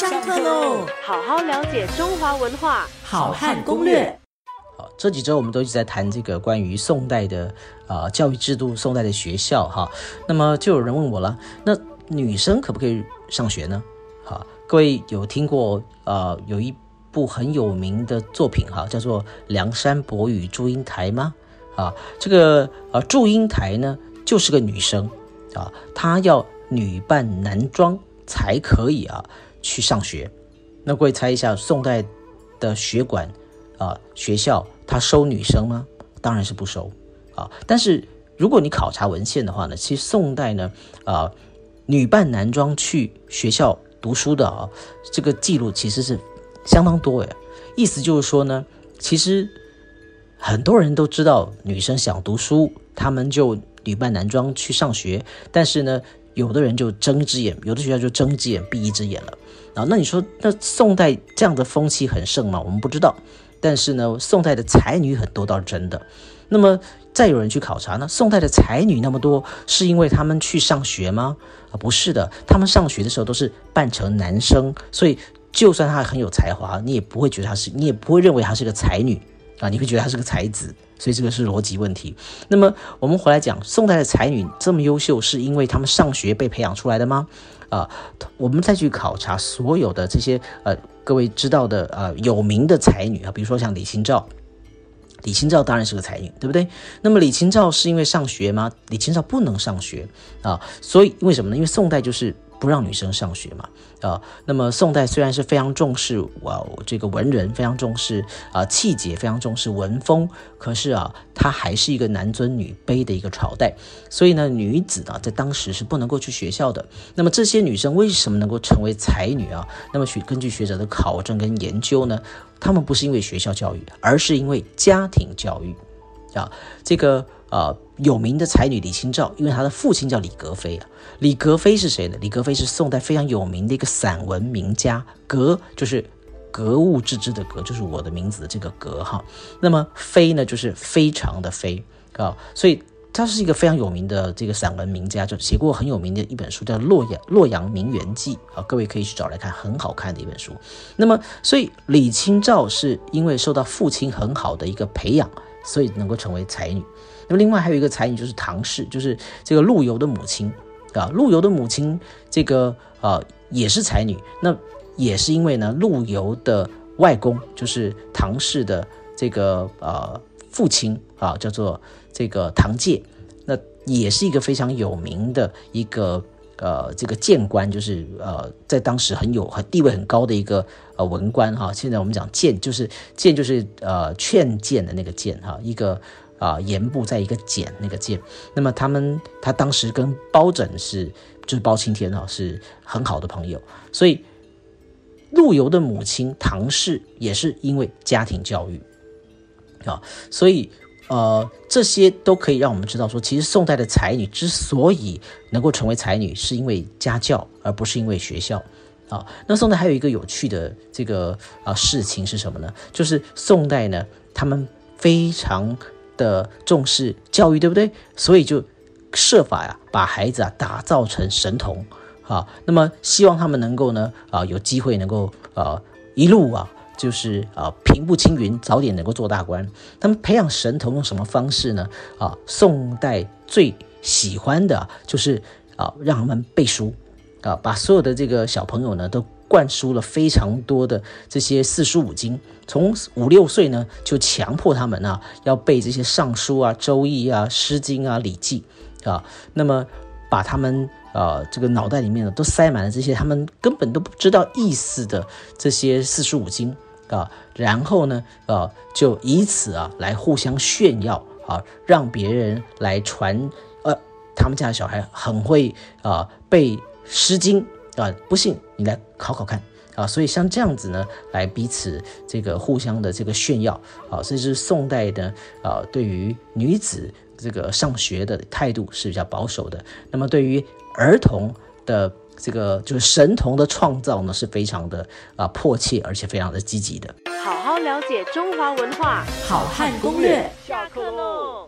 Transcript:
上课喽！好好了解中华文化，好汉攻略。好，这几周我们都一直在谈这个关于宋代的啊教育制度，宋代的学校哈。那么就有人问我了，那女生可不可以上学呢？好，各位有听过啊有一部很有名的作品哈，叫做《梁山伯与祝英台》吗？啊，这个啊祝英台呢就是个女生啊，她要女扮男装才可以啊。去上学，那各位猜一下，宋代的学馆啊学校，他收女生吗？当然是不收啊。但是如果你考察文献的话呢，其实宋代呢啊女扮男装去学校读书的啊这个记录其实是相当多诶。意思就是说呢，其实很多人都知道女生想读书，他们就女扮男装去上学，但是呢。有的人就睁一只眼，有的学校就睁一只眼闭一只眼了啊。那你说，那宋代这样的风气很盛吗？我们不知道。但是呢，宋代的才女很多倒是真的。那么再有人去考察呢，宋代的才女那么多，是因为他们去上学吗？啊，不是的，他们上学的时候都是扮成男生，所以就算她很有才华，你也不会觉得她是，你也不会认为她是个才女啊，你会觉得她是个才子。所以这个是逻辑问题。那么我们回来讲，宋代的才女这么优秀，是因为她们上学被培养出来的吗？啊，我们再去考察所有的这些呃，各位知道的呃有名的才女啊，比如说像李清照。李清照当然是个才女，对不对？那么李清照是因为上学吗？李清照不能上学啊，所以为什么呢？因为宋代就是。不让女生上学嘛？啊，那么宋代虽然是非常重视哇，这个文人非常重视啊气节，非常重视文风，可是啊，它还是一个男尊女卑的一个朝代，所以呢，女子呢在当时是不能够去学校的。那么这些女生为什么能够成为才女啊？那么学根据学者的考证跟研究呢，她们不是因为学校教育，而是因为家庭教育啊，这个。啊，有名的才女李清照，因为她的父亲叫李格非啊。李格非是谁呢？李格非是宋代非常有名的一个散文名家，格就是格物致知的格，就是我的名字的这个格哈。那么非呢，就是非常的非啊，所以他是一个非常有名的这个散文名家，就写过很有名的一本书，叫《洛阳洛阳名园记》啊。各位可以去找来看，很好看的一本书。那么，所以李清照是因为受到父亲很好的一个培养，所以能够成为才女。那么另外还有一个才女就是唐氏，就是这个陆游的母亲啊。陆游的母亲这个啊也是才女，那也是因为呢陆游的外公就是唐氏的这个呃父亲啊，叫做这个唐介，那也是一个非常有名的一个呃这个谏官，就是呃在当时很有很地位很高的一个呃文官哈。现在我们讲谏，就是谏就是呃劝谏的那个谏哈，一个。啊，言部在一个简那个谏，那么他们他当时跟包拯是就是包青天啊，是很好的朋友，所以陆游的母亲唐氏也是因为家庭教育啊，所以呃这些都可以让我们知道说，其实宋代的才女之所以能够成为才女，是因为家教，而不是因为学校啊。那宋代还有一个有趣的这个啊事情是什么呢？就是宋代呢，他们非常。的重视教育，对不对？所以就设法呀，把孩子啊打造成神童啊。那么希望他们能够呢啊有机会能够啊一路啊就是啊平步青云，早点能够做大官。他们培养神童用什么方式呢？啊，宋代最喜欢的就是啊让他们背书啊，把所有的这个小朋友呢都。灌输了非常多的这些四书五经，从五六岁呢就强迫他们啊要背这些尚书啊、周易啊、诗经啊、礼记啊，那么把他们啊这个脑袋里面呢都塞满了这些他们根本都不知道意思的这些四书五经啊，然后呢啊就以此啊来互相炫耀啊，让别人来传呃他们家的小孩很会啊背诗经。啊，不信你来考考看啊！所以像这样子呢，来彼此这个互相的这个炫耀啊，这是宋代的啊，对于女子这个上学的态度是比较保守的。那么对于儿童的这个就是神童的创造呢，是非常的啊迫切，而且非常的积极的。好好了解中华文化，好汉攻略，下课喽。